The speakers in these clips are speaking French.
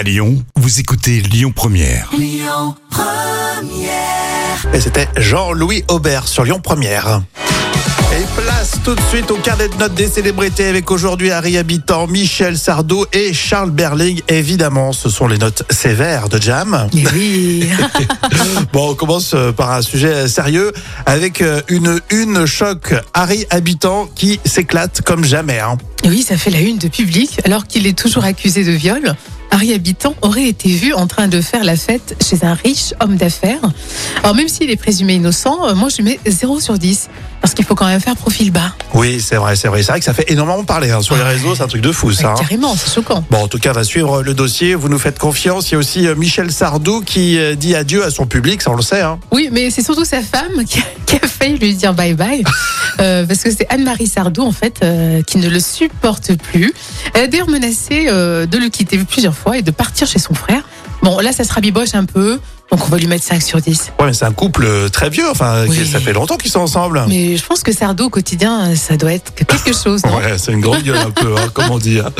À Lyon, vous écoutez Lyon Première. Et c'était Jean-Louis Aubert sur Lyon Première. Et place tout de suite au carnet de notes des célébrités avec aujourd'hui Harry Habitant, Michel Sardou et Charles Berling. Évidemment, ce sont les notes sévères de Jam. Mais oui. Bon, on commence euh, par un sujet sérieux avec euh, une une choc Harry Habitant qui s'éclate comme jamais. hein. oui, ça fait la une de public. Alors qu'il est toujours accusé de viol, Harry Habitant aurait été vu en train de faire la fête chez un riche homme d'affaires. Alors même s'il est présumé innocent, euh, moi je mets 0 sur 10. Qu'il faut quand même faire profil bas. Oui, c'est vrai, c'est vrai. C'est vrai que ça fait énormément parler hein, sur les réseaux, c'est un truc de fou ça. Ouais, hein. carrément, c'est choquant. Bon, en tout cas, on va suivre le dossier. Vous nous faites confiance. Il y a aussi euh, Michel Sardou qui euh, dit adieu à son public, ça on le sait. Hein. Oui, mais c'est surtout sa femme qui a, qui a failli lui dire bye bye. Euh, parce que c'est Anne-Marie Sardou, en fait, euh, qui ne le supporte plus. Elle a d'ailleurs menacé euh, de le quitter plusieurs fois et de partir chez son frère. Bon, là, ça se rabiboche un peu. Donc, on va lui mettre 5 sur 10. Ouais, mais c'est un couple euh, très vieux. Enfin, Oui. ça fait longtemps qu'ils sont ensemble. Mais je pense que Sardou, au quotidien, ça doit être que quelque chose, non? Ouais, c'est une grande gueule un peu, hein, comment dire.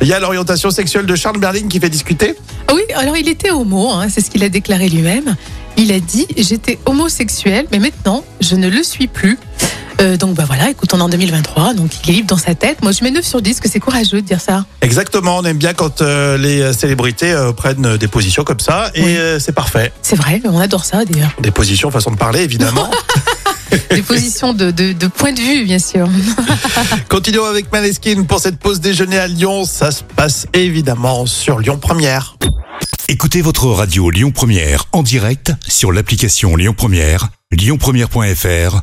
Il y a l'orientation sexuelle de Charles Berling qui fait discuter. Ah Oui, alors il était homo, hein, c'est ce qu'il a déclaré lui-même. Il a dit J'étais homosexuel, mais maintenant, je ne le suis plus. Euh, donc, bah voilà, écoute, on est en 2023, donc il est libre dans sa tête. Moi, je mets 9 sur 10, que c'est courageux de dire ça. Exactement, on aime bien quand euh, les célébrités euh, prennent euh, des positions comme ça et Oui. euh, c'est parfait. C'est vrai, on adore ça d'ailleurs. Des positions, façon de parler évidemment. Des positions de, de, de point de vue, bien sûr. Continuons avec Maneskin pour cette pause déjeuner à Lyon. Ça se passe évidemment sur Lyon Première. Écoutez votre radio Lyon Première en direct sur l'application Lyon Première, lyonpremière.fr